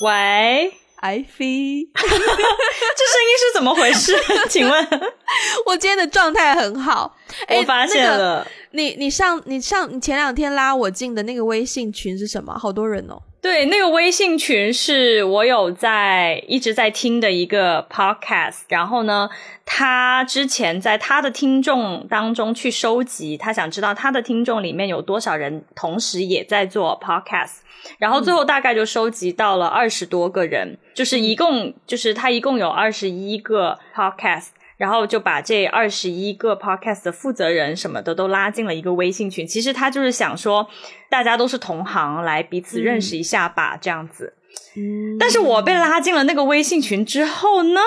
喂，艾菲，这声音是怎么回事？请问，我今天的状态很好。我发现了，你你上你上你前两天拉我进的那个微信群是什么？好多人哦。对，那个微信群是我有在一直在听的一个 podcast，然后呢，他之前在他的听众当中去收集，他想知道他的听众里面有多少人同时也在做 podcast，然后最后大概就收集到了二十多个人，就是一共就是他一共有二十一个 podcast。然后就把这二十一个 podcast 的负责人什么的都拉进了一个微信群。其实他就是想说，大家都是同行，来彼此认识一下吧，这样子。但是我被拉进了那个微信群之后呢，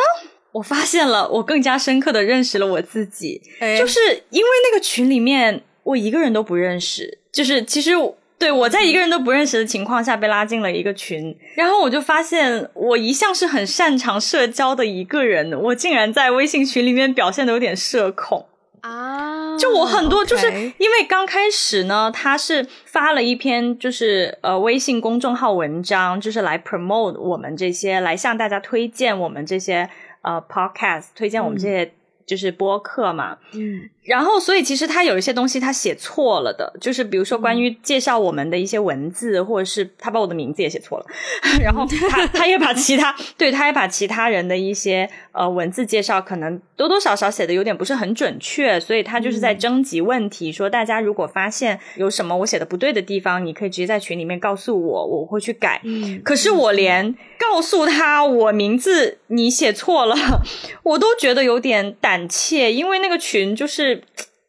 我发现了，我更加深刻的认识了我自己，就是因为那个群里面我一个人都不认识，就是其实。对，我在一个人都不认识的情况下被拉进了一个群，然后我就发现我一向是很擅长社交的一个人，我竟然在微信群里面表现的有点社恐啊！就我很多就是因为刚开始呢，他是发了一篇就是呃微信公众号文章，就是来 promote 我们这些，来向大家推荐我们这些呃 podcast，推荐我们这些就是播客嘛，嗯。然后，所以其实他有一些东西他写错了的，就是比如说关于介绍我们的一些文字，或者是他把我的名字也写错了，然后他他也把其他 对他也把其他人的一些呃文字介绍可能多多少少写的有点不是很准确，所以他就是在征集问题，说大家如果发现有什么我写的不对的地方，你可以直接在群里面告诉我，我会去改。可是我连告诉他我名字你写错了，我都觉得有点胆怯，因为那个群就是。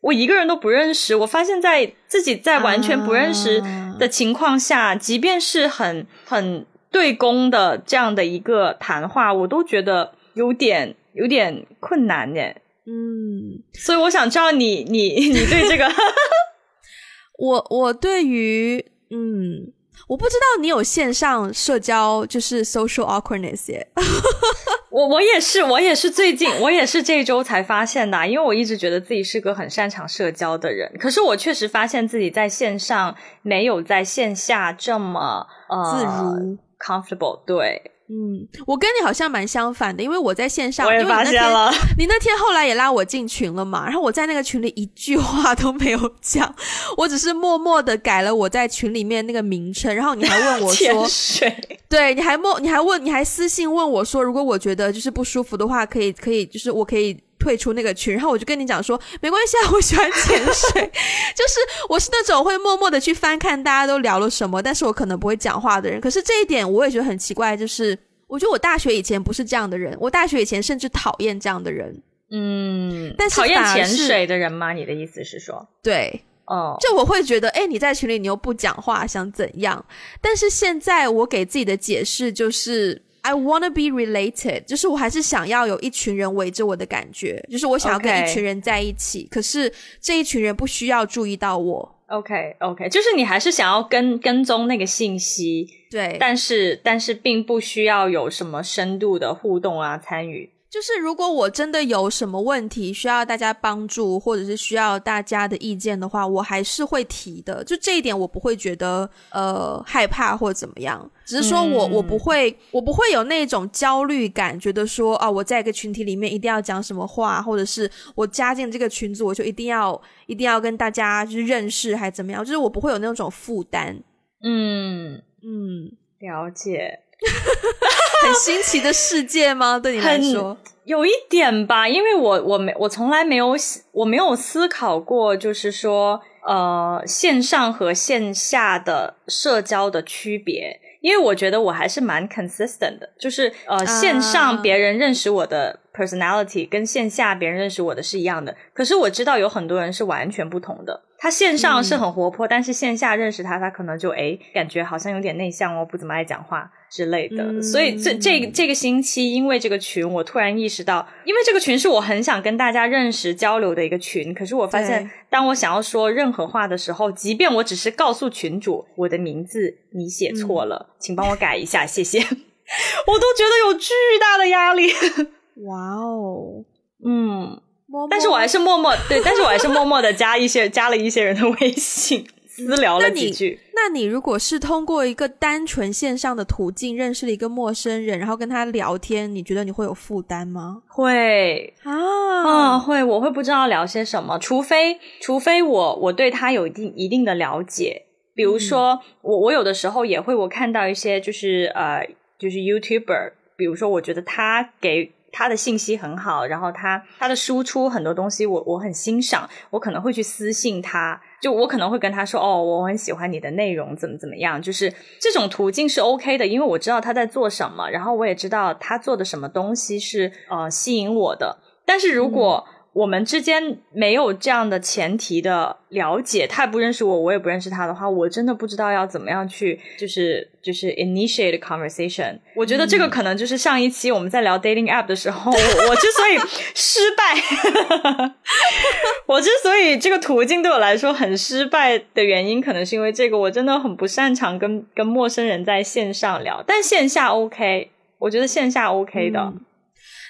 我一个人都不认识，我发现在自己在完全不认识的情况下，即便是很很对公的这样的一个谈话，我都觉得有点有点困难耶。嗯，所以我想知道你你你对这个，我我对于嗯。我不知道你有线上社交，就是 social awkwardness 耶。我我也是，我也是最近，我也是这周才发现的，因为我一直觉得自己是个很擅长社交的人，可是我确实发现自己在线上没有在线下这么呃自如 comfortable。对。嗯，我跟你好像蛮相反的，因为我在线上，我也发现了。你那天后来也拉我进群了嘛？然后我在那个群里一句话都没有讲，我只是默默的改了我在群里面那个名称。然后你还问我 说，对，你还默，你还问，你还私信问我说，如果我觉得就是不舒服的话，可以，可以，就是我可以。退出那个群，然后我就跟你讲说，没关系啊，我喜欢潜水，就是我是那种会默默的去翻看大家都聊了什么，但是我可能不会讲话的人。可是这一点我也觉得很奇怪，就是我觉得我大学以前不是这样的人，我大学以前甚至讨厌这样的人。嗯，但是讨厌潜水的人吗？你的意思是说，对，哦，就我会觉得，哎，你在群里你又不讲话，想怎样？但是现在我给自己的解释就是。I wanna be related，就是我还是想要有一群人围着我的感觉，就是我想要跟一群人在一起，可是这一群人不需要注意到我。OK OK，就是你还是想要跟跟踪那个信息，对，但是但是并不需要有什么深度的互动啊参与。就是如果我真的有什么问题需要大家帮助，或者是需要大家的意见的话，我还是会提的。就这一点，我不会觉得呃害怕或怎么样，只是说我我不会我不会有那种焦虑感，觉得说啊我在一个群体里面一定要讲什么话，或者是我加进这个群组我就一定要一定要跟大家就是认识还怎么样，就是我不会有那种负担。嗯嗯，了解。很新奇的世界吗？对你来说，有一点吧，因为我我没我从来没有我没有思考过，就是说呃线上和线下的社交的区别，因为我觉得我还是蛮 consistent 的，就是呃线上别人认识我的 personality 跟线下别人认识我的是一样的，可是我知道有很多人是完全不同的。他线上是很活泼，但是线下认识他，他可能就诶感觉好像有点内向哦，不怎么爱讲话之类的。所以这这这个星期，因为这个群，我突然意识到，因为这个群是我很想跟大家认识交流的一个群。可是我发现，当我想要说任何话的时候，即便我只是告诉群主我的名字你写错了，请帮我改一下，谢谢，我都觉得有巨大的压力。哇哦，嗯。但是我还是默默对，但是我还是默默的加一些加了一些人的微信，私聊了几句。那你如果是通过一个单纯线上的途径认识了一个陌生人，然后跟他聊天，你觉得你会有负担吗？会啊，嗯，会，我会不知道聊些什么，除非除非我我对他有一定一定的了解，比如说我我有的时候也会我看到一些就是呃就是 YouTuber，比如说我觉得他给。他的信息很好，然后他他的输出很多东西我我很欣赏，我可能会去私信他，就我可能会跟他说哦，我很喜欢你的内容，怎么怎么样，就是这种途径是 OK 的，因为我知道他在做什么，然后我也知道他做的什么东西是呃吸引我的，但是如果。我们之间没有这样的前提的了解，他不认识我，我也不认识他的话，我真的不知道要怎么样去，就是就是 initiate conversation。我觉得这个可能就是上一期我们在聊 dating app 的时候，我之所以失败，我之所以这个途径对我来说很失败的原因，可能是因为这个，我真的很不擅长跟跟陌生人在线上聊，但线下 OK，我觉得线下 OK 的。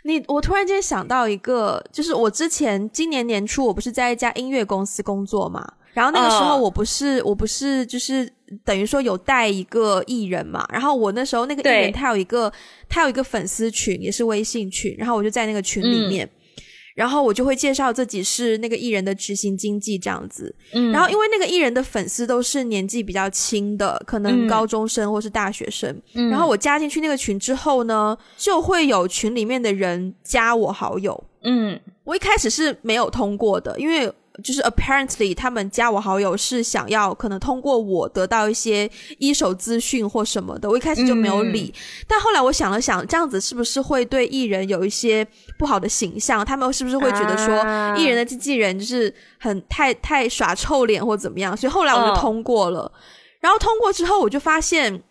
你我突然间想到一个，就是我之前今年年初，我不是在一家音乐公司工作嘛，然后那个时候我不是我不是就是等于说有带一个艺人嘛，然后我那时候那个艺人他有一个他有一个粉丝群，也是微信群，然后我就在那个群里面。然后我就会介绍自己是那个艺人的执行经纪这样子，嗯，然后因为那个艺人的粉丝都是年纪比较轻的，可能高中生或是大学生，然后我加进去那个群之后呢，就会有群里面的人加我好友，嗯，我一开始是没有通过的，因为。就是 apparently 他们加我好友是想要可能通过我得到一些一手资讯或什么的，我一开始就没有理。但后来我想了想，这样子是不是会对艺人有一些不好的形象？他们是不是会觉得说艺人的经纪人就是很太太耍臭脸或怎么样？所以后来我就通过了。然后通过之后，我就发现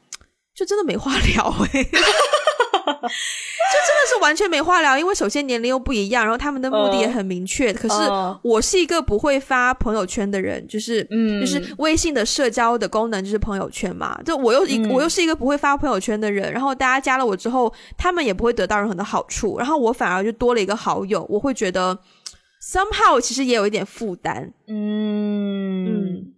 就真的没话聊哎。就 真的是完全没话聊，因为首先年龄又不一样，然后他们的目的也很明确。可是我是一个不会发朋友圈的人，就是嗯，就是微信的社交的功能就是朋友圈嘛。就我又一我又是一个不会发朋友圈的人，然后大家加了我之后，他们也不会得到任何的好处，然后我反而就多了一个好友，我会觉得 somehow 其实也有一点负担。嗯嗯，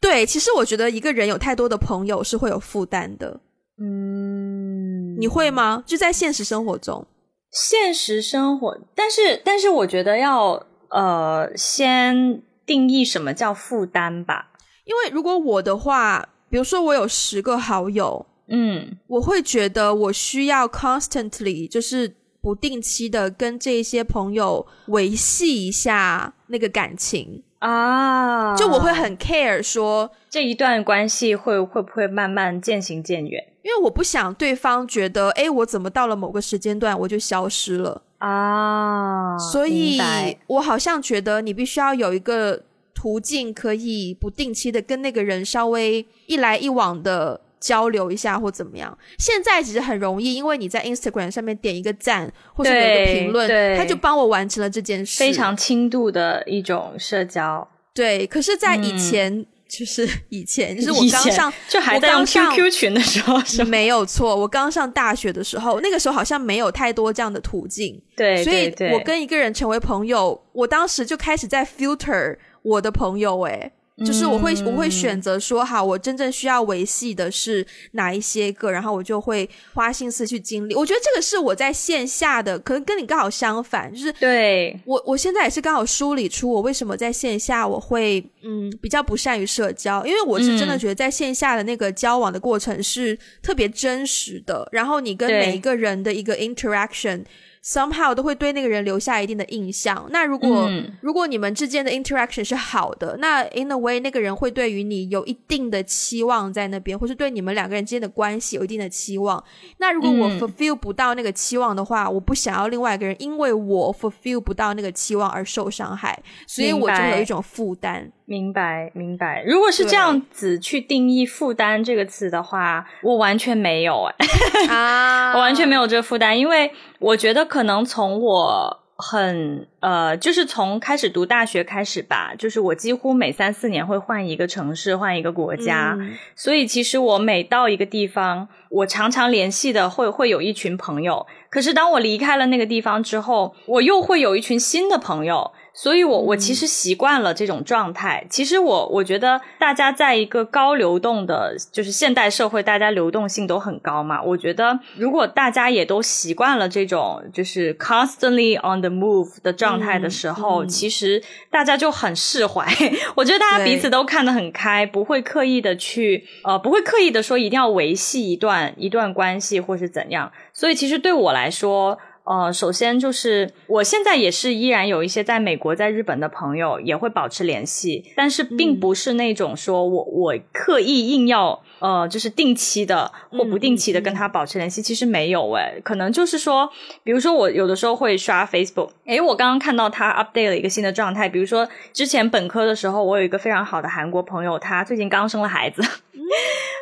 对，其实我觉得一个人有太多的朋友是会有负担的。嗯，你会吗？就在现实生活中，现实生活，但是但是，我觉得要呃，先定义什么叫负担吧。因为如果我的话，比如说我有十个好友，嗯，我会觉得我需要 constantly 就是不定期的跟这些朋友维系一下那个感情。啊，就我会很 care 说这一段关系会会不会慢慢渐行渐远，因为我不想对方觉得，哎，我怎么到了某个时间段我就消失了啊？所以，我好像觉得你必须要有一个途径，可以不定期的跟那个人稍微一来一往的。交流一下或怎么样？现在其实很容易，因为你在 Instagram 上面点一个赞，或者有个评论，他就帮我完成了这件事。非常轻度的一种社交。对，可是，在以前，就是 以前，就是我刚上，就还在用 QQ 群的时候，是没有错。我刚上大学的时候，那个时候好像没有太多这样的途径。对，所以我跟一个人成为朋友，我当时就开始在 filter 我的朋友，哎。就是我会我会选择说好，我真正需要维系的是哪一些个，然后我就会花心思去经历。我觉得这个是我在线下的，可能跟你刚好相反，就是对我我现在也是刚好梳理出我为什么在线下我会嗯比较不善于社交，因为我是真的觉得在线下的那个交往的过程是特别真实的，然后你跟每一个人的一个 interaction。Somehow 都会对那个人留下一定的印象。那如果如果你们之间的 interaction 是好的，那 in a way 那个人会对于你有一定的期望在那边，或是对你们两个人之间的关系有一定的期望。那如果我 fulfill 不到那个期望的话，我不想要另外一个人因为我 fulfill 不到那个期望而受伤害，所以我就有一种负担。明白，明白。如果是这样子去定义“负担”这个词的话，我完全没有哎，啊，我完全没有这个负担，因为我觉得可能从我很呃，就是从开始读大学开始吧，就是我几乎每三四年会换一个城市，换一个国家，所以其实我每到一个地方，我常常联系的会会有一群朋友。可是当我离开了那个地方之后，我又会有一群新的朋友。所以我我其实习惯了这种状态。其实我我觉得大家在一个高流动的，就是现代社会，大家流动性都很高嘛。我觉得如果大家也都习惯了这种就是 constantly on the move 的状态的时候，其实大家就很释怀。我觉得大家彼此都看得很开，不会刻意的去呃，不会刻意的说一定要维系一段一段关系或是怎样。所以其实对我来说。呃，首先就是我现在也是依然有一些在美国、在日本的朋友也会保持联系，但是并不是那种说我我刻意硬要呃，就是定期的或不定期的跟他保持联系，其实没有诶，可能就是说，比如说我有的时候会刷 Facebook，诶，我刚刚看到他 update 了一个新的状态，比如说之前本科的时候，我有一个非常好的韩国朋友，他最近刚生了孩子。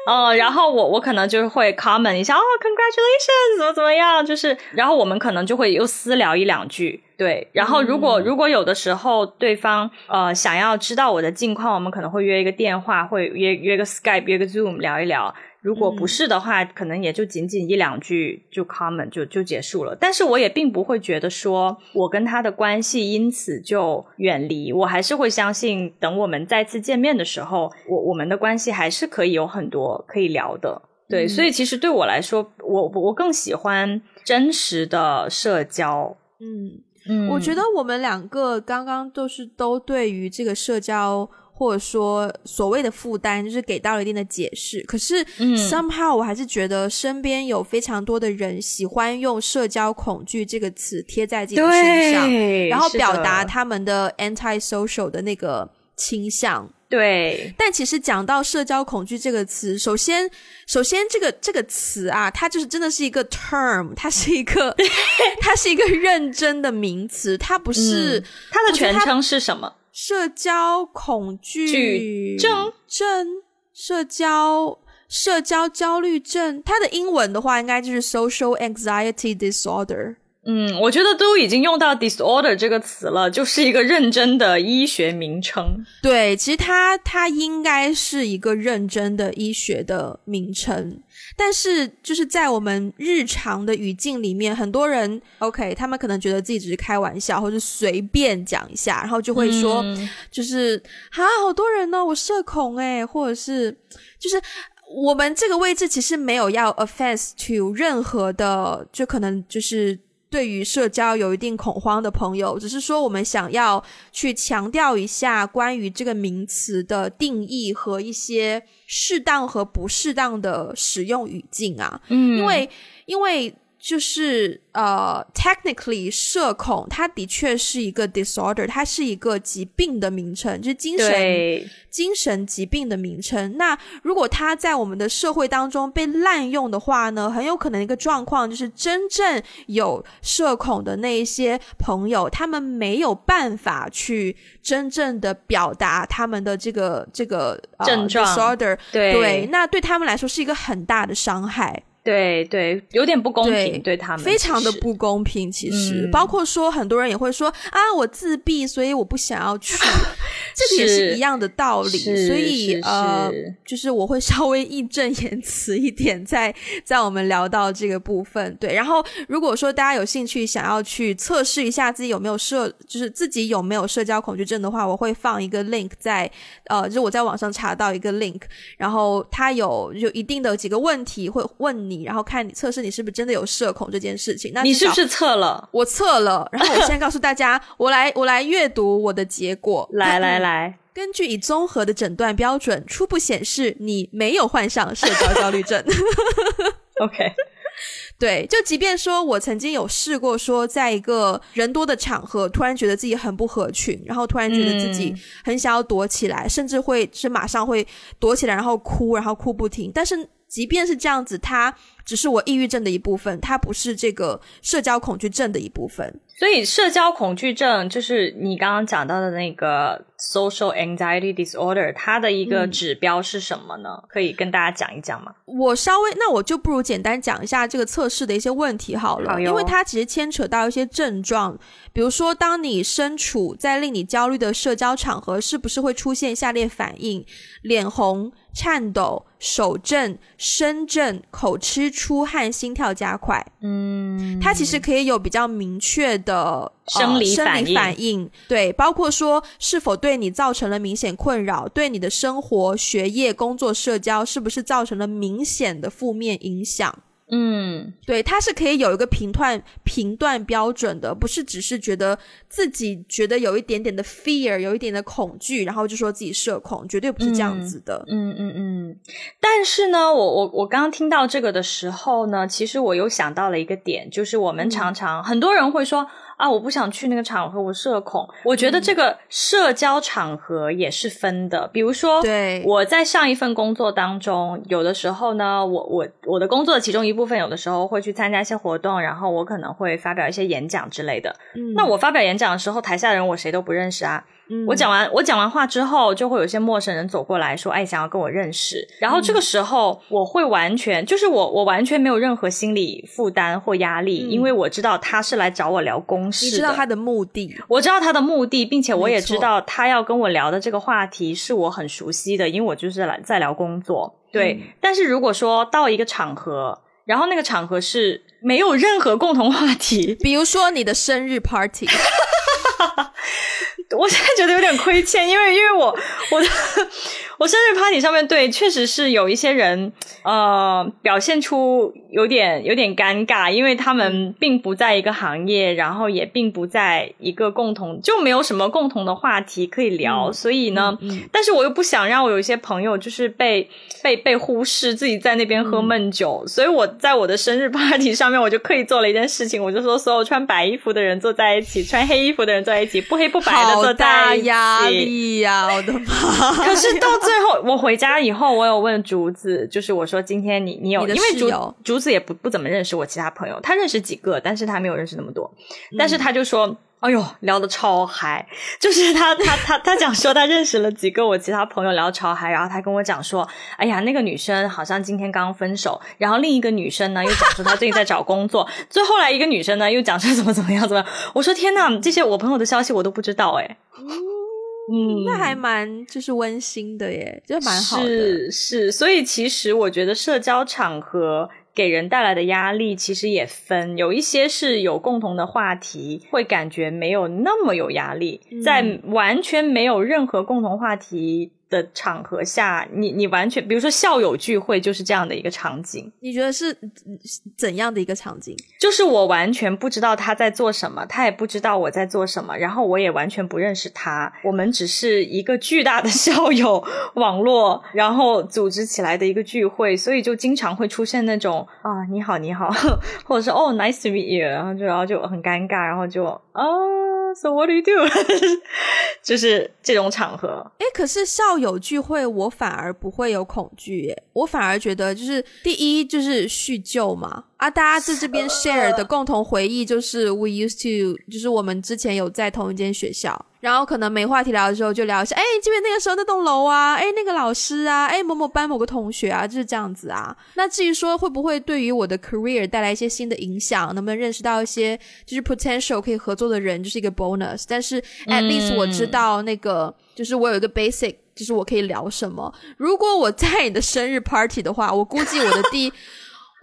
哦，然后我我可能就是会 comment 一下，哦，congratulations，怎么怎么样，就是，然后我们可能就会又私聊一两句，对，然后如果如果有的时候对方呃想要知道我的近况，我们可能会约一个电话，会约约个 Skype，约个 Zoom 聊一聊。如果不是的话，可能也就仅仅一两句就 comment 就就结束了。但是我也并不会觉得说我跟他的关系因此就远离，我还是会相信，等我们再次见面的时候，我我们的关系还是可以有很多可以聊的。对，所以其实对我来说，我我更喜欢真实的社交。嗯嗯，我觉得我们两个刚刚都是都对于这个社交。或者说所谓的负担，就是给到了一定的解释。可是嗯，somehow 我还是觉得身边有非常多的人喜欢用“社交恐惧”这个词贴在自己的身上，然后表达他们的 anti-social 的那个倾向。对，但其实讲到“社交恐惧”这个词，首先，首先这个这个词啊，它就是真的是一个 term，它是一个，它是一个认真的名词，它不是它的全称是什么？社交恐惧症症，社交社交焦虑症，它的英文的话应该就是 social anxiety disorder。嗯，我觉得都已经用到 disorder 这个词了，就是一个认真的医学名称。对，其实它它应该是一个认真的医学的名称。但是，就是在我们日常的语境里面，很多人 OK，他们可能觉得自己只是开玩笑，或者随便讲一下，然后就会说，就是啊，好多人呢，我社恐诶，或者是，就是我们这个位置其实没有要 offense to 任何的，就可能就是。对于社交有一定恐慌的朋友，只是说我们想要去强调一下关于这个名词的定义和一些适当和不适当的使用语境啊，嗯，因为因为。就是呃，technically，社恐它的确是一个 disorder，它是一个疾病的名称，就是精神精神疾病的名称。那如果它在我们的社会当中被滥用的话呢，很有可能一个状况就是真正有社恐的那一些朋友，他们没有办法去真正的表达他们的这个这个症状 disorder，对，那对他们来说是一个很大的伤害。对对，有点不公平，对他们非常的不公平。其实，包括说很多人也会说啊，我自闭，所以我不想要去。这个也是一样的道理。所以呃，就是我会稍微义正言辞一点，在在我们聊到这个部分。对，然后如果说大家有兴趣想要去测试一下自己有没有社，就是自己有没有社交恐惧症的话，我会放一个 link 在呃，就我在网上查到一个 link，然后它有有一定的几个问题会问你。你然后看你测试你是不是真的有社恐这件事情？那你是不是测了？我测了，然后我现在告诉大家，我来我来阅读我的结果。来来来，根据以综合的诊断标准，初步显示你没有患上社交焦虑症。OK，对，就即便说我曾经有试过，说在一个人多的场合，突然觉得自己很不合群，然后突然觉得自己很想要躲起来，甚至会是马上会躲起来，然后哭，然后哭不停，但是。即便是这样子，他只是我抑郁症的一部分，它不是这个社交恐惧症的一部分。所以，社交恐惧症就是你刚刚讲到的那个 social anxiety disorder，它的一个指标是什么呢？可以跟大家讲一讲吗？我稍微，那我就不如简单讲一下这个测试的一些问题好了，因为它其实牵扯到一些症状，比如说，当你身处在令你焦虑的社交场合，是不是会出现下列反应：脸红。颤抖、手震、身震、口吃出汗、心跳加快。嗯，它其实可以有比较明确的生理生理反应，对，包括说是否对你造成了明显困扰，对你的生活、学业、工作、社交是不是造成了明显的负面影响。嗯，对，它是可以有一个评断评断标准的，不是只是觉得自己觉得有一点点的 fear，有一点的恐惧，然后就说自己社恐，绝对不是这样子的。嗯嗯嗯。但是呢，我我我刚刚听到这个的时候呢，其实我又想到了一个点，就是我们常常很多人会说。啊，我不想去那个场合，我社恐。我觉得这个社交场合也是分的，比如说，对，我在上一份工作当中，有的时候呢，我我我的工作的其中一部分，有的时候会去参加一些活动，然后我可能会发表一些演讲之类的。那我发表演讲的时候，台下的人我谁都不认识啊。我讲完我讲完话之后，就会有些陌生人走过来说：“哎，想要跟我认识。”然后这个时候，我会完全就是我我完全没有任何心理负担或压力，因为我知道他是来找我聊公事。你知道他的目的，我知道他的目的，并且我也知道他要跟我聊的这个话题是我很熟悉的，因为我就是来在聊工作。对，但是如果说到一个场合，然后那个场合是没有任何共同话题，比如说你的生日 party。我现在觉得有点亏欠，因为因为我我的我生日 party 上面对，确实是有一些人呃表现出有点有点尴尬，因为他们并不在一个行业，然后也并不在一个共同，就没有什么共同的话题可以聊，所以呢，但是我又不想让我有一些朋友就是被被被忽视，自己在那边喝闷酒，所以我在我的生日 party 上面，我就刻意做了一件事情，我就说所有穿白衣服的人坐在一起，穿黑衣服的人坐在一起，不黑不白的。好大压力呀！我的妈！可是到最后，我回家以后，我有问竹子，就是我说今天你你有，因为竹竹子也不不怎么认识我其他朋友，他认识几个，但是他没有认识那么多，但是他就说。哎呦，聊的超嗨！就是他，他，他，他讲说他认识了几个我其他朋友，聊超嗨。然后他跟我讲说，哎呀，那个女生好像今天刚刚分手。然后另一个女生呢，又讲说她最近在找工作。最后来一个女生呢，又讲说怎么怎么样怎么样。我说天呐，这些我朋友的消息我都不知道哎。嗯，那还蛮就是温馨的耶，就蛮好的。是是，所以其实我觉得社交场合。给人带来的压力其实也分，有一些是有共同的话题，会感觉没有那么有压力；在完全没有任何共同话题。的场合下，你你完全，比如说校友聚会，就是这样的一个场景。你觉得是怎样的一个场景？就是我完全不知道他在做什么，他也不知道我在做什么，然后我也完全不认识他。我们只是一个巨大的 校友网络，然后组织起来的一个聚会，所以就经常会出现那种啊，你好，你好，或者是哦，nice to meet you，然后就然后就很尴尬，然后就哦。So what do you do？就是这种场合。哎，可是校友聚会，我反而不会有恐惧耶。我反而觉得，就是第一，就是叙旧嘛。啊，大家在这边 share 的共同回忆就是 we used to，就是我们之前有在同一间学校，然后可能没话题聊的时候就聊一下，哎，这边那个时候那栋楼啊，哎，那个老师啊，哎，某某班某个同学啊，就是这样子啊。那至于说会不会对于我的 career 带来一些新的影响，能不能认识到一些就是 potential 可以合作的人，就是一个 bonus。但是 at least 我知道那个就是我有一个 basic，就是我可以聊什么。如果我在你的生日 party 的话，我估计我的第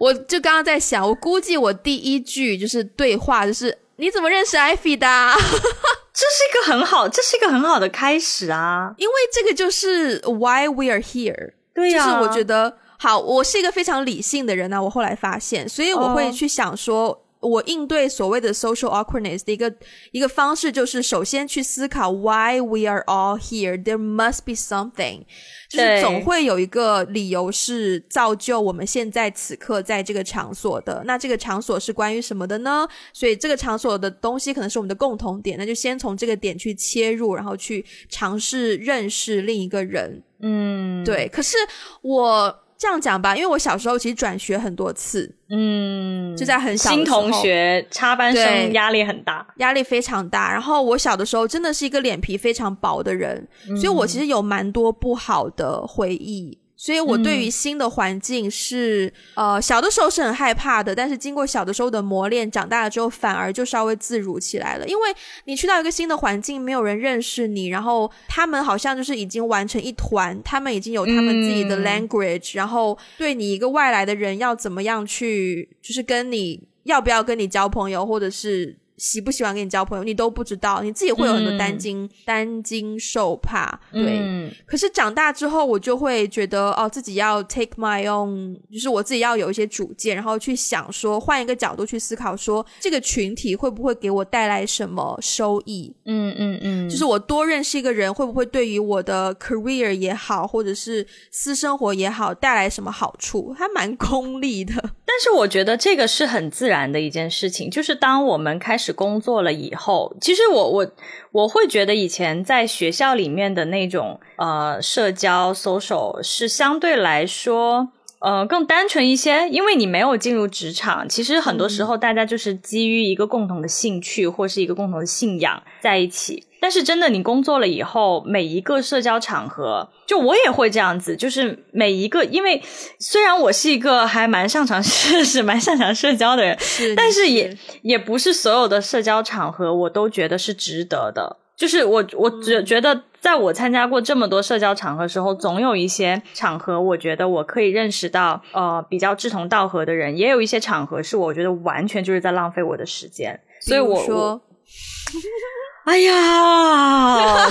我就刚刚在想，我估计我第一句就是对话，就是你怎么认识艾菲的？这是一个很好，这是一个很好的开始啊！因为这个就是 why we are here。对呀，就是我觉得好，我是一个非常理性的人呢。我后来发现，所以我会去想说。我应对所谓的 social awkwardness 的一个一个方式，就是首先去思考 why we are all here. There must be something，就是总会有一个理由是造就我们现在此刻在这个场所的。那这个场所是关于什么的呢？所以这个场所的东西可能是我们的共同点。那就先从这个点去切入，然后去尝试认识另一个人。嗯，对。可是我。这样讲吧，因为我小时候其实转学很多次，嗯，就在很小新同学插班生压力很大，压力非常大。然后我小的时候真的是一个脸皮非常薄的人，所以我其实有蛮多不好的回忆。所以我对于新的环境是，呃，小的时候是很害怕的，但是经过小的时候的磨练，长大了之后反而就稍微自如起来了。因为你去到一个新的环境，没有人认识你，然后他们好像就是已经玩成一团，他们已经有他们自己的 language，然后对你一个外来的人要怎么样去，就是跟你要不要跟你交朋友，或者是。喜不喜欢跟你交朋友，你都不知道，你自己会有很多担惊担惊受怕。对，可是长大之后，我就会觉得哦，自己要 take my own，就是我自己要有一些主见，然后去想说，换一个角度去思考，说这个群体会不会给我带来什么收益？嗯嗯嗯，就是我多认识一个人，会不会对于我的 career 也好，或者是私生活也好，带来什么好处？还蛮 功利的。但是我觉得这个是很自然的一件事情，就是当我们开始工作了以后，其实我我我会觉得以前在学校里面的那种呃社交 social 是相对来说呃更单纯一些，因为你没有进入职场，其实很多时候大家就是基于一个共同的兴趣或是一个共同的信仰在一起。但是真的，你工作了以后，每一个社交场合，就我也会这样子，就是每一个，因为虽然我是一个还蛮擅长 是是蛮擅长社交的人，是但是也也不是所有的社交场合我都觉得是值得的。就是我我觉觉得，在我参加过这么多社交场合时候，总有一些场合，我觉得我可以认识到呃比较志同道合的人，也有一些场合是我觉得完全就是在浪费我的时间。所以我说。哎呀，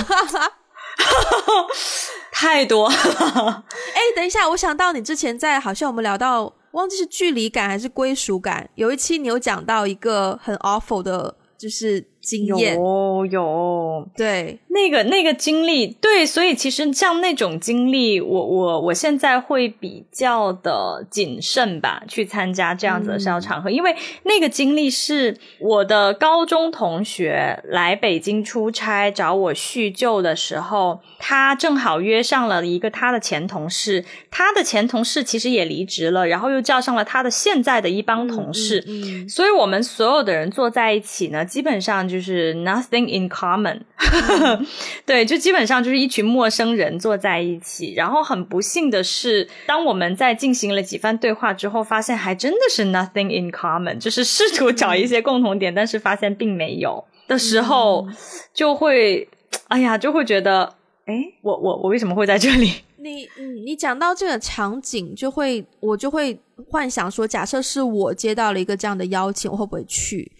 太多！哎，等一下，我想到你之前在好像我们聊到，忘记是距离感还是归属感，有一期你有讲到一个很 awful 的，就是。经验。有有。对。那个那个经历对，所以其实像那种经历，我我我现在会比较的谨慎吧，去参加这样子的社交场合，因为那个经历是我的高中同学来北京出差找我叙旧的时候，他正好约上了一个他的前同事，他的前同事其实也离职了，然后又叫上了他的现在的一帮同事，所以我们所有的人坐在一起呢，基本上。就是 nothing in common，对，就基本上就是一群陌生人坐在一起。然后很不幸的是，当我们在进行了几番对话之后，发现还真的是 nothing in common，就是试图找一些共同点，但是发现并没有的时候，就会，哎呀，就会觉得，哎，我我我为什么会在这里？你嗯，你讲到这个场景，就会我就会幻想说，假设是我接到了一个这样的邀请，我会不会去？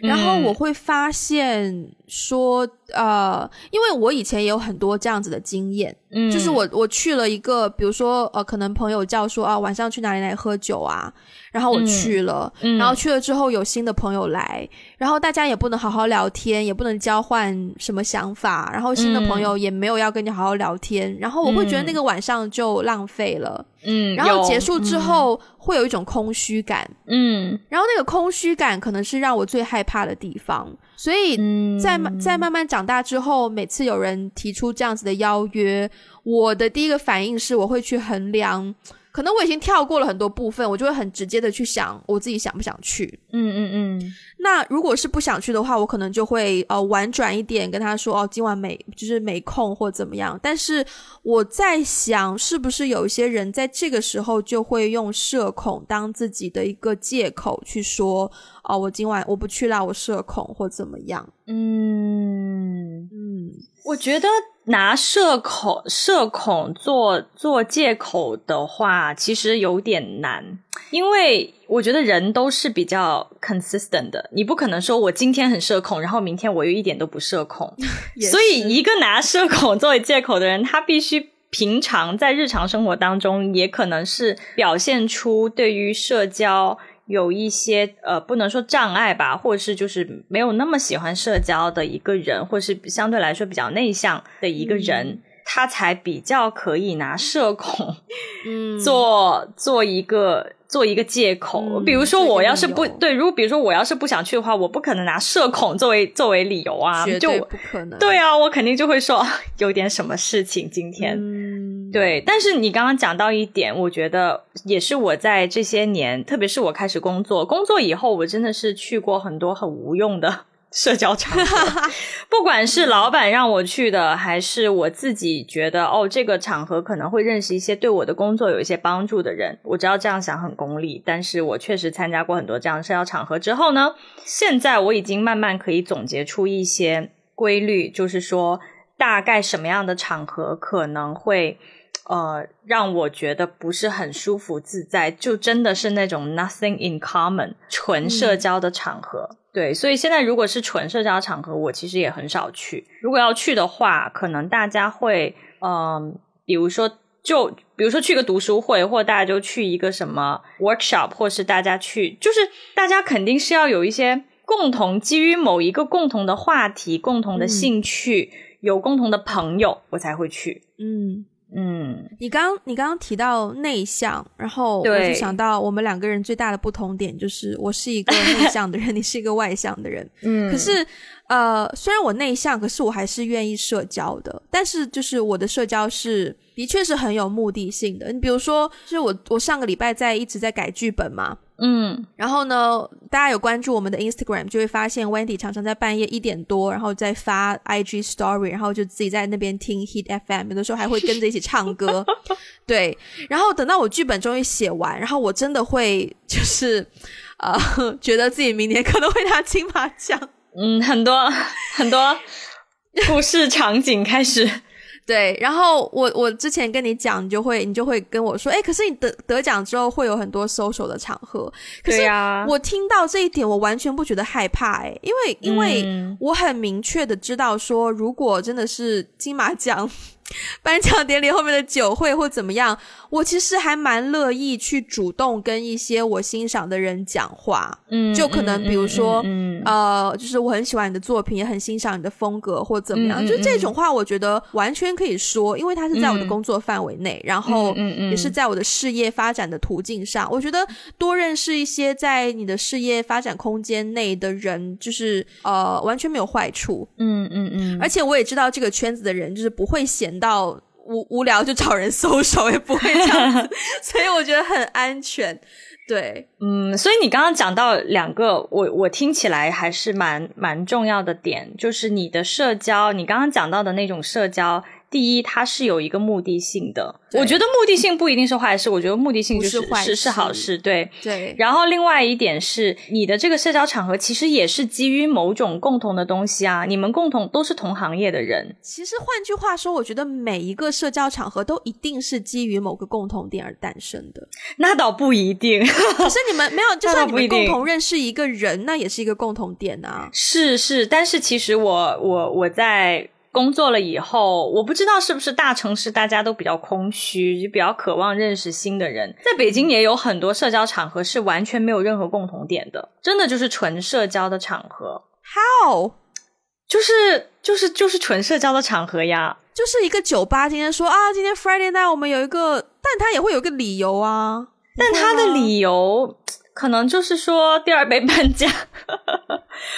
然后我会发现说，呃，因为我以前也有很多这样子的经验，嗯，就是我我去了一个，比如说呃，可能朋友叫说啊，晚上去哪里来喝酒啊，然后我去了，然后去了之后有新的朋友来，然后大家也不能好好聊天，也不能交换什么想法，然后新的朋友也没有要跟你好好聊天，然后我会觉得那个晚上就浪费了。嗯，然后结束之后会有一种空虚感，嗯，然后那个空虚感可能是让我最害怕的地方，所以在在慢慢长大之后，每次有人提出这样子的邀约，我的第一个反应是我会去衡量。可能我已经跳过了很多部分，我就会很直接的去想我自己想不想去。嗯嗯嗯。那如果是不想去的话，我可能就会呃婉转一点跟他说哦，今晚没就是没空或怎么样。但是我在想，是不是有一些人在这个时候就会用社恐当自己的一个借口去说哦，我今晚我不去啦，我社恐或怎么样？嗯嗯，我觉得。拿社恐社恐做做借口的话，其实有点难，因为我觉得人都是比较 consistent 的，你不可能说我今天很社恐，然后明天我又一点都不社恐。所以，一个拿社恐作为借口的人，他必须平常在日常生活当中，也可能是表现出对于社交。有一些呃，不能说障碍吧，或者是就是没有那么喜欢社交的一个人，或是相对来说比较内向的一个人，他才比较可以拿社恐，嗯，做做一个做一个借口。比如说，我要是不对，如果比如说我要是不想去的话，我不可能拿社恐作为作为理由啊，绝对不可能。对啊，我肯定就会说有点什么事情今天。对，但是你刚刚讲到一点，我觉得也是我在这些年，特别是我开始工作，工作以后，我真的是去过很多很无用的 社交场合，不管是老板让我去的，还是我自己觉得哦，这个场合可能会认识一些对我的工作有一些帮助的人。我知道这样想很功利，但是我确实参加过很多这样的社交场合之后呢，现在我已经慢慢可以总结出一些规律，就是说大概什么样的场合可能会。呃，让我觉得不是很舒服自在，就真的是那种 nothing in common 纯社交的场合。对，所以现在如果是纯社交场合，我其实也很少去。如果要去的话，可能大家会，嗯，比如说，就比如说去个读书会，或大家就去一个什么 workshop，或是大家去，就是大家肯定是要有一些共同，基于某一个共同的话题、共同的兴趣，有共同的朋友，我才会去。嗯。嗯，你刚你刚刚提到内向，然后我就想到我们两个人最大的不同点就是我是一个内向的人，你是一个外向的人。嗯，可是呃，虽然我内向，可是我还是愿意社交的。但是就是我的社交是的确是很有目的性的。你比如说，就是我我上个礼拜在一直在改剧本嘛。嗯，然后呢，大家有关注我们的 Instagram，就会发现 Wendy 常常在半夜一点多，然后再发 IG Story，然后就自己在那边听 Hit FM，有的时候还会跟着一起唱歌。对，然后等到我剧本终于写完，然后我真的会就是呃，觉得自己明年可能会拿金马奖。嗯，很多很多故事场景开始。对，然后我我之前跟你讲，你就会你就会跟我说，哎，可是你得得奖之后会有很多 social 的场合，可是我听到这一点，我完全不觉得害怕，哎，因为因为我很明确的知道说，如果真的是金马奖。颁奖典礼后面的酒会或怎么样，我其实还蛮乐意去主动跟一些我欣赏的人讲话，嗯，就可能比如说，呃，就是我很喜欢你的作品，也很欣赏你的风格或怎么样，就这种话，我觉得完全可以说，因为它是在我的工作范围内，然后也是在我的事业发展的途径上，我觉得多认识一些在你的事业发展空间内的人，就是呃，完全没有坏处，嗯嗯嗯，而且我也知道这个圈子的人就是不会到无无聊就找人搜手也不会这样，所以我觉得很安全。对，嗯，所以你刚刚讲到两个，我我听起来还是蛮蛮重要的点，就是你的社交，你刚刚讲到的那种社交。第一，它是有一个目的性的。我觉得目的性不一定是坏事，我觉得目的性就是是是好事。对对。然后另外一点是，你的这个社交场合其实也是基于某种共同的东西啊。你们共同都是同行业的人。其实换句话说，我觉得每一个社交场合都一定是基于某个共同点而诞生的。那倒不一定。可是你们没有，就算你们共同认识一个人，那也是一个共同点啊。是是，但是其实我我我在。工作了以后，我不知道是不是大城市大家都比较空虚，就比较渴望认识新的人。在北京也有很多社交场合是完全没有任何共同点的，真的就是纯社交的场合。How？就是就是就是纯社交的场合呀，就是一个酒吧。今天说啊，今天 Friday night 我们有一个，但他也会有个理由啊。但他的理由可能就是说第二杯 半价，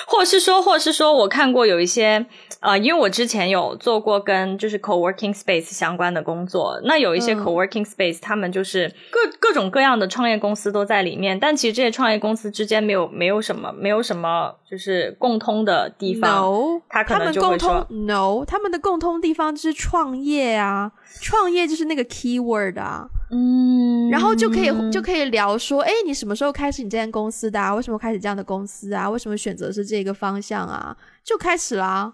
或者是说，或者是说我看过有一些。呃，因为我之前有做过跟就是 co-working space 相关的工作，那有一些 co-working space，他们就是各各种各样的创业公司都在里面，但其实这些创业公司之间没有没有什么没有什么就是共通的地方。No，他可能就会说 No，他们的共通地方就是创业啊，创业就是那个 keyword 啊，嗯，然后就可以就可以聊说，哎，你什么时候开始你这间公司的？啊？为什么开始这样的公司啊？为什么选择是这个方向啊？就开始啦。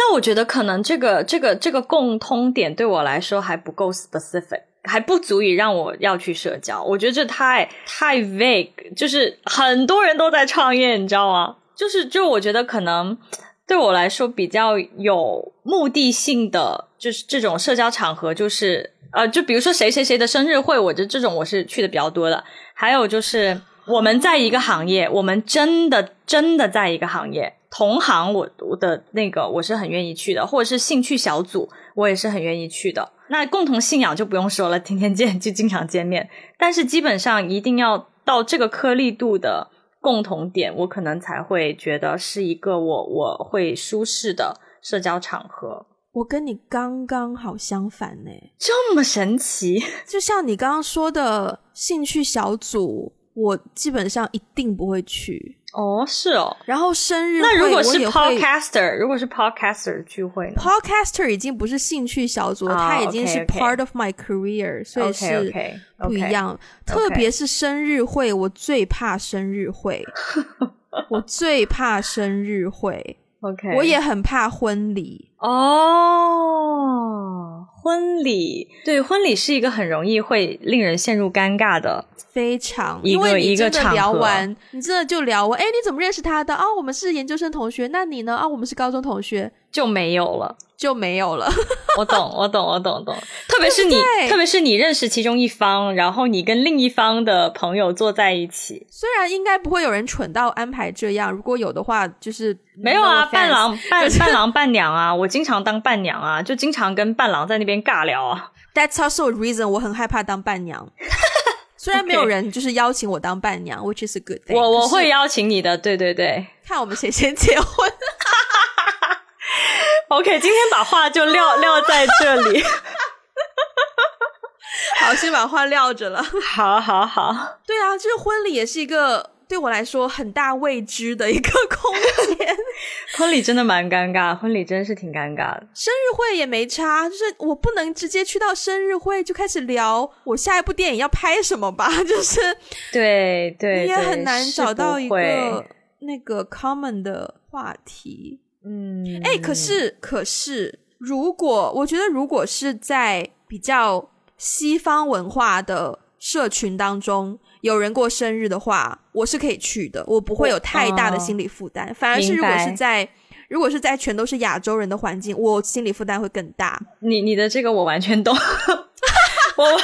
那我觉得可能这个这个这个共通点对我来说还不够 specific，还不足以让我要去社交。我觉得这太太 vague，就是很多人都在创业，你知道吗？就是就我觉得可能对我来说比较有目的性的，就是这种社交场合，就是呃，就比如说谁谁谁的生日会，我觉得这种我是去的比较多的。还有就是我们在一个行业，我们真的真的在一个行业。同行，我我的那个我是很愿意去的，或者是兴趣小组，我也是很愿意去的。那共同信仰就不用说了，天天见就经常见面。但是基本上一定要到这个颗粒度的共同点，我可能才会觉得是一个我我会舒适的社交场合。我跟你刚刚好相反呢，这么神奇？就像你刚刚说的兴趣小组。我基本上一定不会去。哦，是哦。然后生日，那如果是 podcaster，如果是 podcaster 聚会呢？podcaster 已经不是兴趣小组了，它已经是 part of my career，所以是不一样。特别是生日会，我最怕生日会，我最怕生日会。OK，我也很怕婚礼哦。婚礼对婚礼是一个很容易会令人陷入尴尬的非常一个一个场合。你真的就聊完，哎，你怎么认识他的？哦，我们是研究生同学。那你呢？啊，我们是高中同学，就没有了。就没有了。我懂，我懂，我懂，懂。特别是你，特别是你认识其中一方，然后你跟另一方的朋友坐在一起。虽然应该不会有人蠢到安排这样，如果有的话，就是没有啊。伴郎 伴伴郎伴娘啊，我经常当伴娘啊，就经常跟伴郎在那边尬聊啊。That's also a reason 我很害怕当伴娘。虽然没有人就是邀请我当伴娘，which is a good thing。我我会邀请你的，对对对。看我们谁先结婚。OK，今天把话就撂撂在这里。好，先把话撂着了。好，好，好。对啊，这个婚礼也是一个对我来说很大未知的一个空间。婚礼真的蛮尴尬，婚礼真是挺尴尬的。生日会也没差，就是我不能直接去到生日会就开始聊我下一部电影要拍什么吧？就是对对，你也很难找到一个那个 common 的话题。嗯，哎，可是可是，如果我觉得，如果是在比较西方文化的社群当中，有人过生日的话，我是可以去的，我不会有太大的心理负担。反而是如果是在如果是在全都是亚洲人的环境，我心理负担会更大。你你的这个我完全懂，我。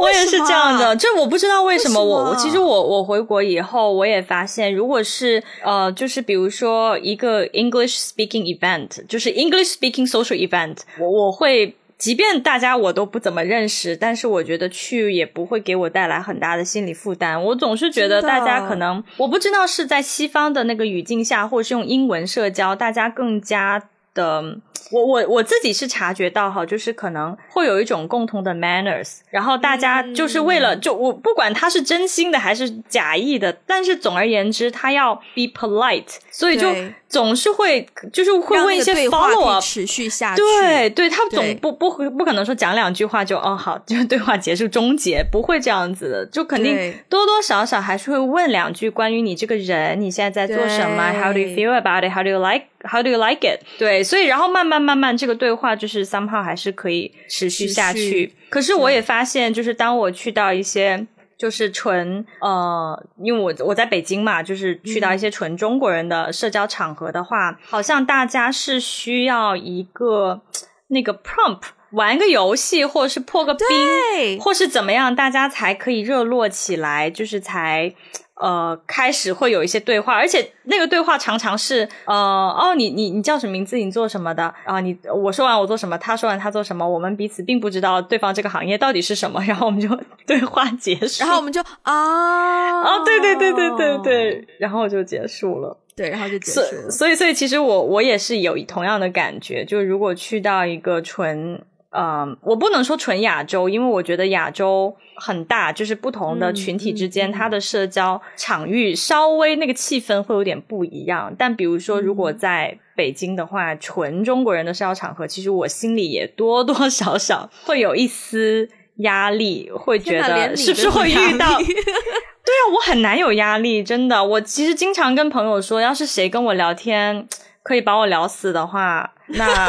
我也是这样的，这我不知道为什么。我我其实我我回国以后，我也发现，如果是呃，就是比如说一个 English speaking event，就是 English speaking social event，我我会，即便大家我都不怎么认识，但是我觉得去也不会给我带来很大的心理负担。我总是觉得大家可能，我不知道是在西方的那个语境下，或是用英文社交，大家更加的。我我我自己是察觉到哈，就是可能会有一种共同的 manners，然后大家就是为了就我不管他是真心的还是假意的，但是总而言之，他要 be polite，所以就。总是会，就是会问一些 follow 持续下去。对，对他总不不不可能说讲两句话就哦好，就对话结束终结，不会这样子的，就肯定多多少少还是会问两句关于你这个人，你现在在做什么？How do you feel about it? How do you like? How do you like it? 对，所以然后慢慢慢慢慢这个对话就是 somehow 还是可以持续下去。可是我也发现，就是当我去到一些。就是纯呃，因为我我在北京嘛，就是去到一些纯中国人的社交场合的话，好像大家是需要一个那个 prompt 玩个游戏，或者是破个冰，或是怎么样，大家才可以热络起来，就是才。呃，开始会有一些对话，而且那个对话常常是呃，哦，你你你叫什么名字？你做什么的？啊，你我说完我做什么，他说完他做什么，我们彼此并不知道对方这个行业到底是什么，然后我们就 对话结束，然后我们就啊啊，对对对对对对，然后就结束了，对，然后就结束了。所以所以其实我我也是有同样的感觉，就如果去到一个纯。嗯，我不能说纯亚洲，因为我觉得亚洲很大，就是不同的群体之间，它的社交场域稍微那个气氛会有点不一样。但比如说，如果在北京的话，纯中国人的社交场合，其实我心里也多多少少 会有一丝压力，会觉得是不是会遇到？对啊，我很难有压力，真的。我其实经常跟朋友说，要是谁跟我聊天可以把我聊死的话，那。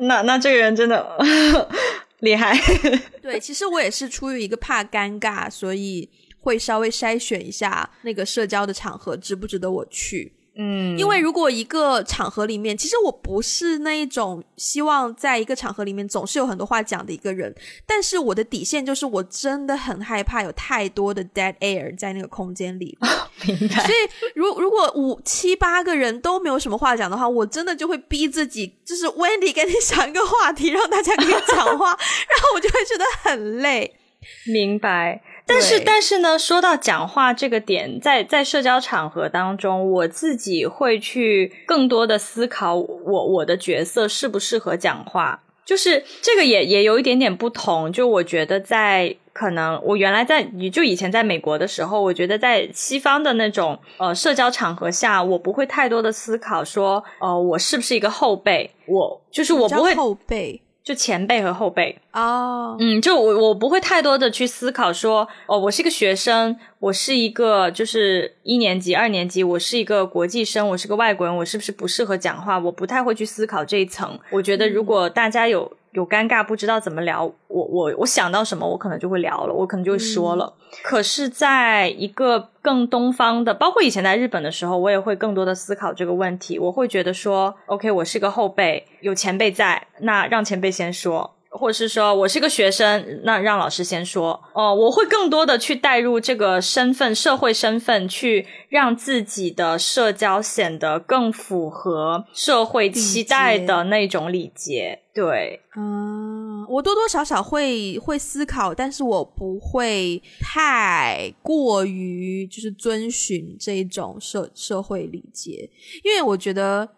那那这个人真的厉害。对，其实我也是出于一个怕尴尬，所以会稍微筛选一下那个社交的场合值不值得我去。嗯，因为如果一个场合里面，其实我不是那一种希望在一个场合里面总是有很多话讲的一个人，但是我的底线就是我真的很害怕有太多的 dead air 在那个空间里。明白。所以，如如果五七八个人都没有什么话讲的话，我真的就会逼自己，就是 Wendy 给你想一个话题，让大家可以讲话，然后我就会觉得很累。明白。但是，但是呢，说到讲话这个点，在在社交场合当中，我自己会去更多的思考，我我的角色适不适合讲话。就是这个也也有一点点不同。就我觉得在可能我原来在你就以前在美国的时候，我觉得在西方的那种呃社交场合下，我不会太多的思考说，呃，我是不是一个后辈？我就是我不会后辈。就前辈和后辈哦，嗯，就我我不会太多的去思考说，哦，我是一个学生，我是一个就是一年级、二年级，我是一个国际生，我是个外国人，我是不是不适合讲话？我不太会去思考这一层。我觉得如果大家有。有尴尬，不知道怎么聊，我我我想到什么，我可能就会聊了，我可能就会说了。可是，在一个更东方的，包括以前在日本的时候，我也会更多的思考这个问题。我会觉得说，OK，我是个后辈，有前辈在，那让前辈先说。或者是说我是个学生，那让老师先说哦。我会更多的去带入这个身份、社会身份，去让自己的社交显得更符合社会期待的那种礼节。对，嗯，我多多少少会会思考，但是我不会太过于就是遵循这种社社会礼节，因为我觉得，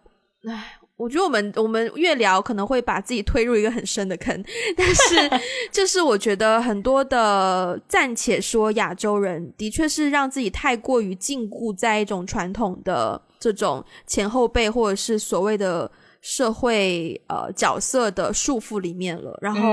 唉。我觉得我们我们越聊可能会把自己推入一个很深的坑，但是 就是我觉得很多的暂且说亚洲人的确是让自己太过于禁锢在一种传统的这种前后辈或者是所谓的社会呃角色的束缚里面了。然后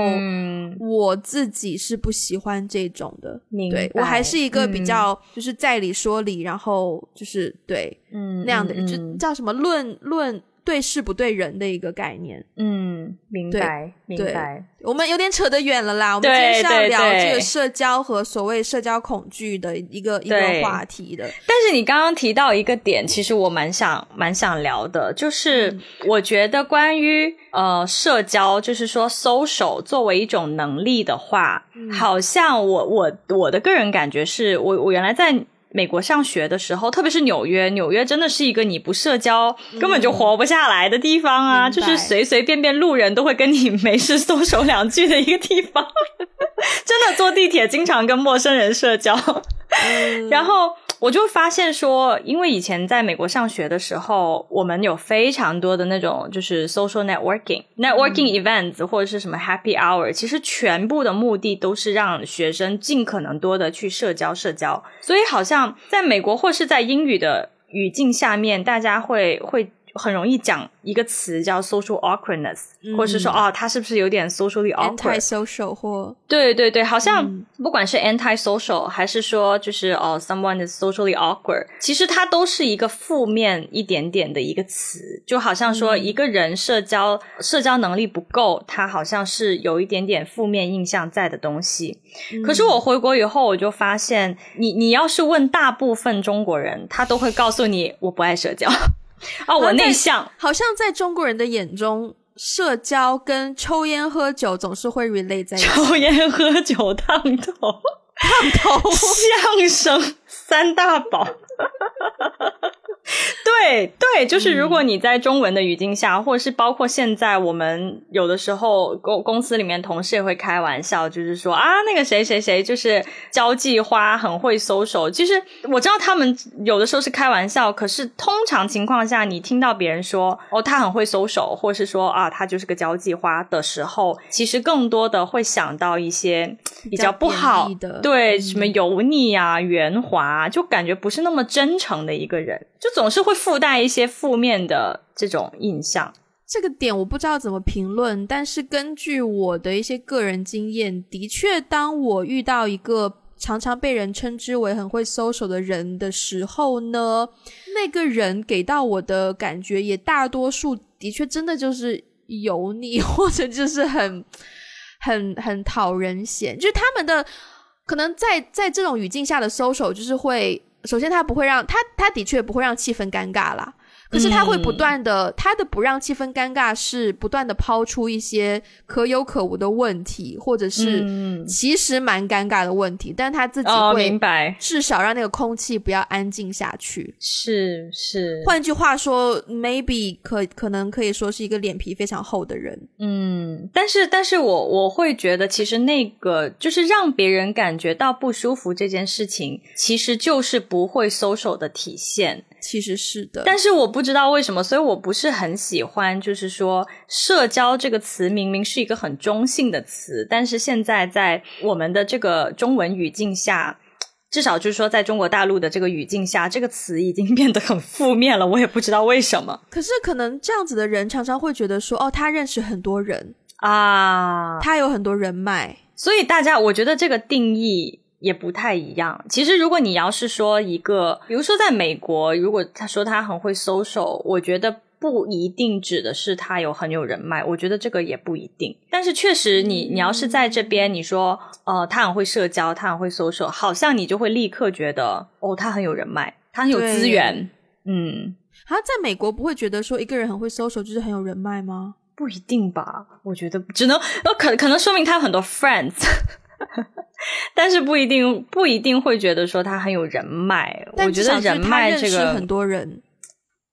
我自己是不喜欢这种的，对我还是一个比较就是在理说理，然后就是对嗯那样的就叫什么论论。对事不对人的一个概念，嗯，明白，明白。我们有点扯得远了啦，我们今天是要聊这个社交和所谓社交恐惧的一个一个话题的。但是你刚刚提到一个点，其实我蛮想蛮想聊的，就是我觉得关于呃社交，就是说 social 作为一种能力的话，好像我我我的个人感觉是我我原来在。美国上学的时候，特别是纽约，纽约真的是一个你不社交根本就活不下来的地方啊！就是随随便便路人都会跟你没事松手两句的一个地方，真的坐地铁经常跟陌生人社交，然后。我就发现说，因为以前在美国上学的时候，我们有非常多的那种就是 social networking、networking events 或者是什么 happy hour，其实全部的目的都是让学生尽可能多的去社交社交。所以好像在美国或是在英语的语境下面，大家会会很容易讲。一个词叫 social awkwardness，或者是说哦，他是不是有点 socially awkward？anti-social 或对对对，好像不管是 anti-social 还是说就是哦，someone is socially awkward，其实它都是一个负面一点点的一个词，就好像说一个人社交社交能力不够，他好像是有一点点负面印象在的东西。可是我回国以后，我就发现，你你要是问大部分中国人，他都会告诉你我不爱社交。哦，我内向。好像在中国人的眼中，社交跟抽烟喝酒总是会 relate 在一起。抽烟喝酒烫头，烫头，相声三大宝。对对，就是如果你在中文的语境下，或者是包括现在，我们有的时候公公司里面同事也会开玩笑，就是说啊，那个谁谁谁就是交际花，很会收手。其实我知道他们有的时候是开玩笑，可是通常情况下，你听到别人说哦，他很会收手，或是说啊，他就是个交际花的时候，其实更多的会想到一些比较不好的，对，什么油腻啊、圆滑，就感觉不是那么真诚的一个人，就总是会。附带一些负面的这种印象，这个点我不知道怎么评论。但是根据我的一些个人经验，的确，当我遇到一个常常被人称之为很会 social 的人的时候呢，那个人给到我的感觉也大多数的确真的就是油腻，或者就是很 很很讨人嫌。就是他们的可能在在这种语境下的 social，就是会。首先，他不会让他，他的确不会让气氛尴尬了。可是他会不断的，他的不让气氛尴尬是不断的抛出一些可有可无的问题，或者是其实蛮尴尬的问题，但他自己会明白，至少让那个空气不要安静下去。是是，换句话说，maybe 可可能可以说是一个脸皮非常厚的人。嗯，但是但是我我会觉得，其实那个就是让别人感觉到不舒服这件事情，其实就是不会收手的体现。其实是的，但是我不。知道为什么，所以我不是很喜欢，就是说社交这个词明明是一个很中性的词，但是现在在我们的这个中文语境下。至少就是说，在中国大陆的这个语境下，这个词已经变得很负面了。我也不知道为什么。可是，可能这样子的人常常会觉得说，哦，他认识很多人啊，他有很多人脉。所以，大家我觉得这个定义也不太一样。其实，如果你要是说一个，比如说在美国，如果他说他很会 social，我觉得。不一定指的是他有很有人脉，我觉得这个也不一定。但是确实，你你要是在这边，你说呃，他很会社交，他很会 social，好像你就会立刻觉得哦，他很有人脉，他很有资源。嗯，他在美国不会觉得说一个人很会 social 就是很有人脉吗？不一定吧，我觉得只能呃可可能说明他有很多 friends，但是不一定不一定会觉得说他很有人脉。我觉得人脉这个很多人。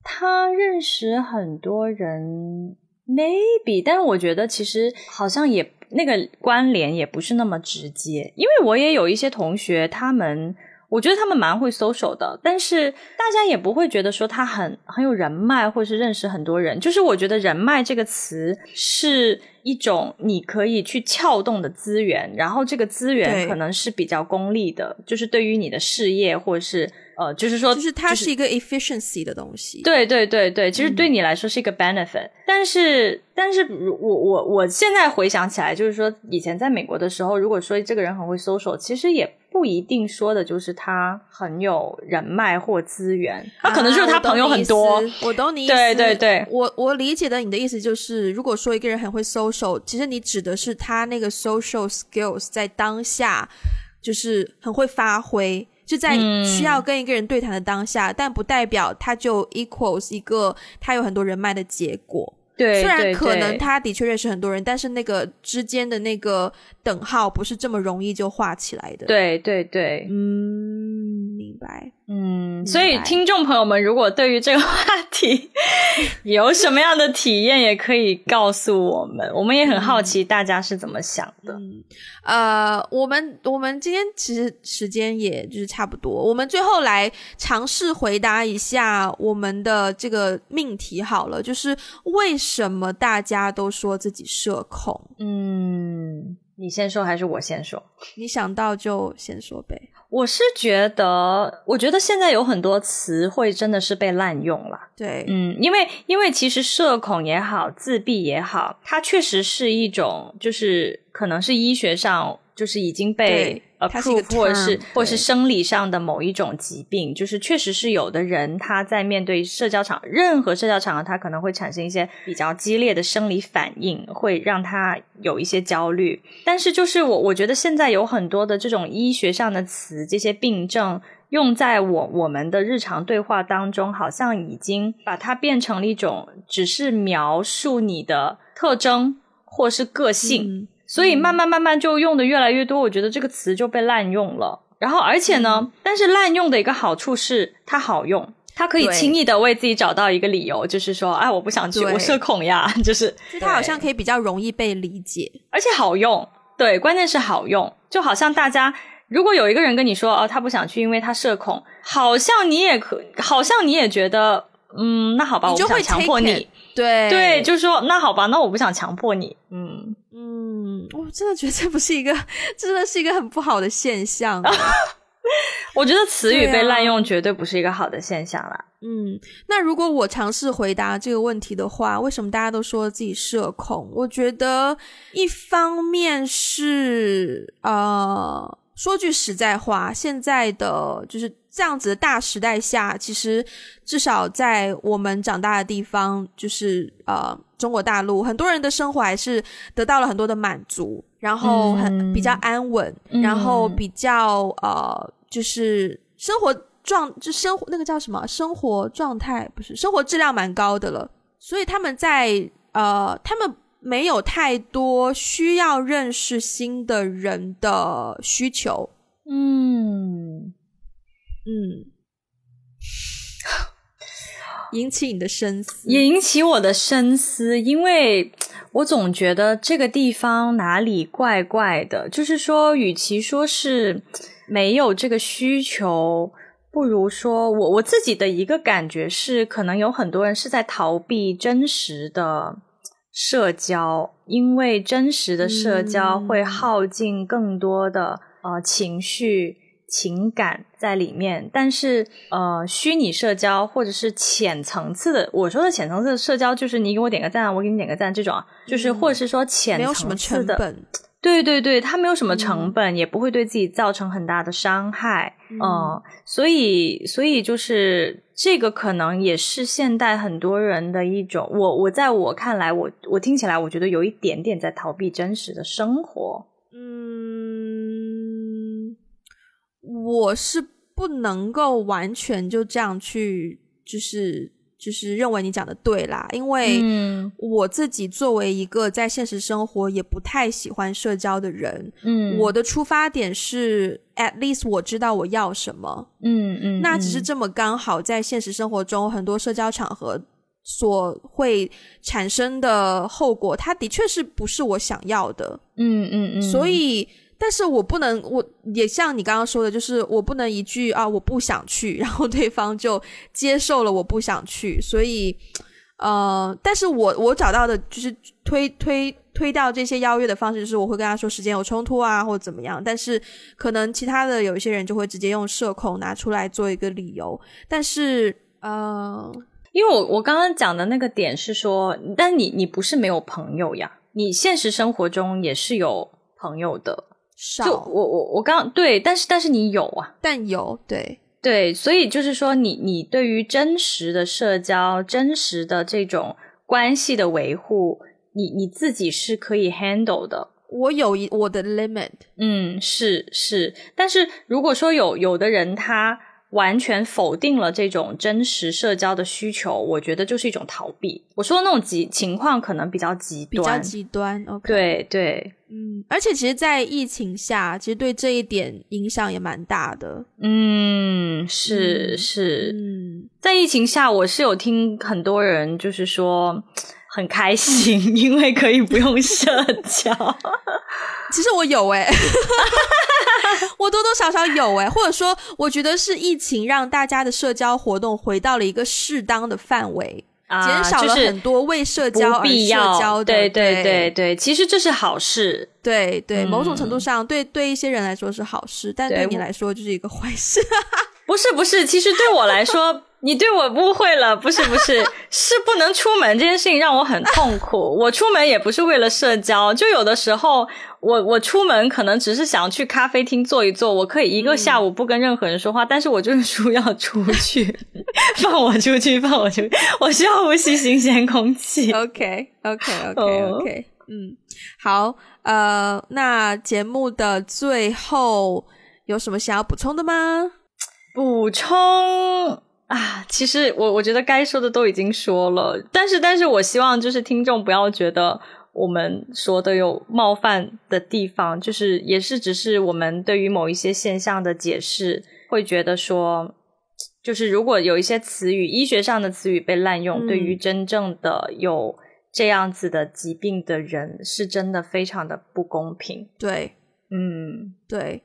他认识很多人，maybe，但是我觉得其实好像也那个关联也不是那么直接，因为我也有一些同学，他们我觉得他们蛮会 social 的，但是大家也不会觉得说他很很有人脉，或是认识很多人。就是我觉得人脉这个词是一种你可以去撬动的资源，然后这个资源可能是比较功利的，就是对于你的事业或者是。呃，就是说，就是它是一个 efficiency 的东西。对对对对，其实对你来说是一个 benefit。但是，但是我我我现在回想起来，就是说以前在美国的时候，如果说这个人很会 social，其实也不一定说的就是他很有人脉或资源，他可能就是他朋友很多。我懂你意思。对对对，我我理解的你的意思就是，如果说一个人很会 social，其实你指的是他那个 social skills 在当下就是很会发挥。就在需要跟一个人对谈的当下，但不代表他就 equals 一个他有很多人脉的结果。对，虽然可能他的确认识很多人，但是那个之间的那个等号不是这么容易就画起来的。对对对，嗯，明白。嗯，所以听众朋友们，如果对于这个话题 有什么样的体验，也可以告诉我们，我们也很好奇大家是怎么想的。呃，我们我们今天其实时间也就是差不多，我们最后来尝试回答一下我们的这个命题好了，就是为什么大家都说自己社恐？嗯，你先说还是我先说？你想到就先说呗。我是觉得，我觉得现在有很多词汇真的是被滥用了。对，嗯，因为因为其实社恐也好，自闭也好，它确实是一种，就是可能是医学上。就是已经被 approve 或者是或者是生理上的某一种疾病，就是确实是有的人他在面对社交场任何社交场合，他可能会产生一些比较激烈的生理反应，会让他有一些焦虑。但是就是我我觉得现在有很多的这种医学上的词，这些病症用在我我们的日常对话当中，好像已经把它变成了一种只是描述你的特征或是个性。所以慢慢慢慢就用的越来越多，我觉得这个词就被滥用了。然后而且呢，但是滥用的一个好处是它好用，它可以轻易的为自己找到一个理由，就是说，哎，我不想去，我社恐呀，就是。它好像可以比较容易被理解，而且好用。对，关键是好用，就好像大家如果有一个人跟你说，哦，他不想去，因为他社恐，好像你也可，好像你也觉得，嗯，那好吧，我不想强迫你。对对，就是说，那好吧，那我不想强迫你。嗯。嗯，我真的觉得这不是一个，真的是一个很不好的现象。我觉得词语被滥用绝对不是一个好的现象啦。嗯，那如果我尝试回答这个问题的话，为什么大家都说自己社恐？我觉得一方面是呃，说句实在话，现在的就是这样子的大时代下，其实至少在我们长大的地方，就是呃。中国大陆很多人的生活还是得到了很多的满足，然后很比较安稳，然后比较呃，就是生活状就生活那个叫什么？生活状态不是生活质量蛮高的了，所以他们在呃，他们没有太多需要认识新的人的需求，嗯嗯。引起你的深思，引起我的深思，因为 我总觉得这个地方哪里怪怪的。就是说，与其说是没有这个需求，不如说我我自己的一个感觉是，可能有很多人是在逃避真实的社交，因为真实的社交会耗尽更多的呃情绪。情感在里面，但是呃，虚拟社交或者是浅层次的，我说的浅层次的社交，就是你给我点个赞，我给你点个赞这种，就是或者是说浅层次的，对对对，它没有什么成本，也不会对自己造成很大的伤害，嗯，所以所以就是这个可能也是现代很多人的一种，我我在我看来，我我听起来我觉得有一点点在逃避真实的生活，嗯。我是不能够完全就这样去，就是就是认为你讲的对啦，因为我自己作为一个在现实生活也不太喜欢社交的人，嗯，我的出发点是 at least 我知道我要什么，嗯嗯，那只是这么刚好在现实生活中很多社交场合所会产生的后果，它的确是不是我想要的，嗯嗯嗯，所以。但是我不能，我也像你刚刚说的，就是我不能一句啊我不想去，然后对方就接受了我不想去，所以，呃，但是我我找到的就是推推推掉这些邀约的方式，就是我会跟他说时间有冲突啊，或者怎么样。但是可能其他的有一些人就会直接用社恐拿出来做一个理由。但是，呃，因为我我刚刚讲的那个点是说，但你你不是没有朋友呀，你现实生活中也是有朋友的。就我我我刚对，但是但是你有啊，但有对对，所以就是说，你你对于真实的社交、真实的这种关系的维护，你你自己是可以 handle 的。我有一我的 limit，嗯，是是，但是如果说有有的人他。完全否定了这种真实社交的需求，我觉得就是一种逃避。我说的那种极情况可能比较极端，比较极端。OK，对对，嗯，而且其实，在疫情下，其实对这一点影响也蛮大的。嗯，是是，嗯，在疫情下，我是有听很多人就是说 很开心，因为可以不用社交。其实我有哎。我多多少少有哎，或者说，我觉得是疫情让大家的社交活动回到了一个适当的范围，减少了很多为社交而社交的。对对对对，其实这是好事。对对，某种程度上，对对一些人来说是好事，但对你来说就是一个坏事。不是不是，其实对我来说。你对我误会了，不是不是，是不能出门这件事情让我很痛苦。我出门也不是为了社交，就有的时候我我出门可能只是想去咖啡厅坐一坐，我可以一个下午不跟任何人说话，但是我就是说要出去，放我出去，放我出去，我需要呼吸新鲜空气。OK OK OK OK，嗯，好，呃，那节目的最后有什么想要补充的吗？补充。啊，其实我我觉得该说的都已经说了，但是但是我希望就是听众不要觉得我们说的有冒犯的地方，就是也是只是我们对于某一些现象的解释，会觉得说，就是如果有一些词语，医学上的词语被滥用，对于真正的有这样子的疾病的人，是真的非常的不公平。对，嗯，对。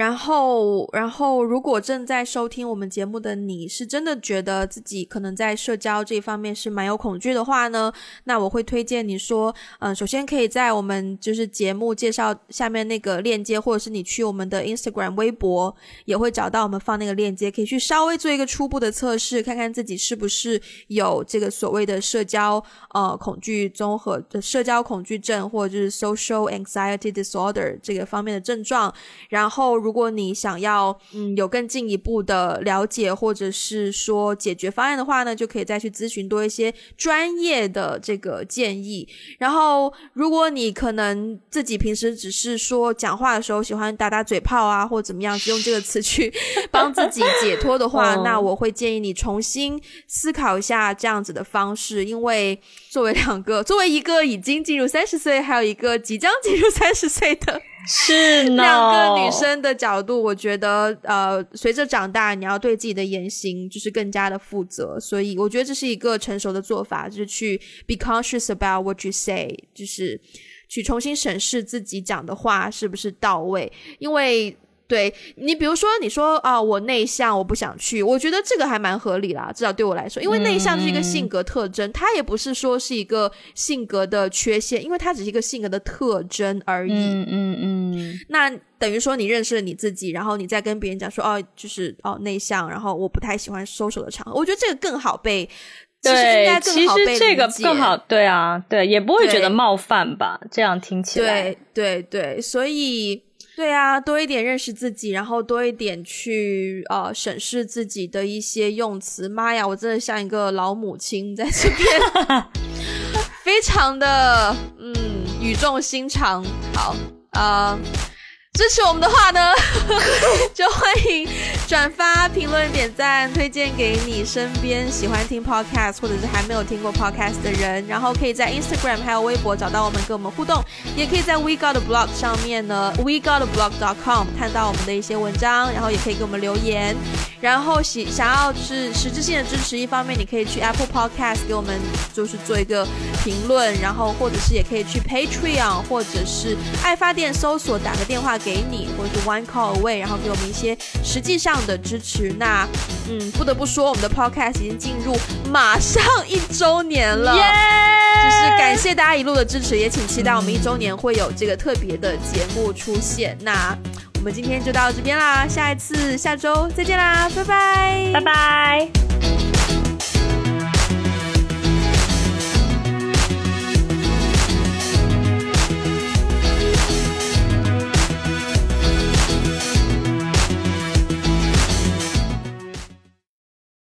然后，然后，如果正在收听我们节目的你是真的觉得自己可能在社交这一方面是蛮有恐惧的话呢，那我会推荐你说，嗯，首先可以在我们就是节目介绍下面那个链接，或者是你去我们的 Instagram 微博也会找到我们放那个链接，可以去稍微做一个初步的测试，看看自己是不是有这个所谓的社交呃恐惧综合社交恐惧症，或者就是 social anxiety disorder 这个方面的症状，然后。如果你想要嗯有更进一步的了解，或者是说解决方案的话呢，就可以再去咨询多一些专业的这个建议。然后，如果你可能自己平时只是说讲话的时候喜欢打打嘴炮啊，或怎么样，用这个词去 帮自己解脱的话，那我会建议你重新思考一下这样子的方式，因为作为两个，作为一个已经进入三十岁，还有一个即将进入三十岁的。是呢。两个女生的角度，我觉得呃，随着长大，你要对自己的言行就是更加的负责，所以我觉得这是一个成熟的做法，就是去 be conscious about what you say，就是去重新审视自己讲的话是不是到位，因为对你，比如说你说啊，我内向，我不想去，我觉得这个还蛮合理啦，至少对我来说，因为内向是一个性格特征，它也不是说是一个性格的缺陷，因为它只是一个性格的特征而已。嗯嗯嗯。那等于说你认识了你自己，然后你再跟别人讲说哦，就是哦内向，然后我不太喜欢收手的场合，我觉得这个更好被，对，其实这个更好，对啊，对，也不会觉得冒犯吧？这样听起来，对对对，所以。对啊，多一点认识自己，然后多一点去呃审视自己的一些用词。妈呀，我真的像一个老母亲在这边，非常的嗯语重心长。好啊。支持我们的话呢，就欢迎转发、评论、点赞、推荐给你身边喜欢听 podcast 或者是还没有听过 podcast 的人。然后可以在 Instagram 还有微博找到我们，跟我们互动。也可以在 We Got Blog 上面呢，We Got Blog dot com 看到我们的一些文章，然后也可以给我们留言。然后喜想要是实质性的支持，一方面你可以去 Apple Podcast 给我们就是做一个评论，然后或者是也可以去 Patreon 或者是爱发电搜索打个电话给你，或者是 One Call Away，然后给我们一些实际上的支持。那嗯，不得不说，我们的 Podcast 已经进入马上一周年了，就是感谢大家一路的支持，也请期待我们一周年会有这个特别的节目出现。那。我们今天就到这边啦，下一次下周再见啦，拜拜，拜拜。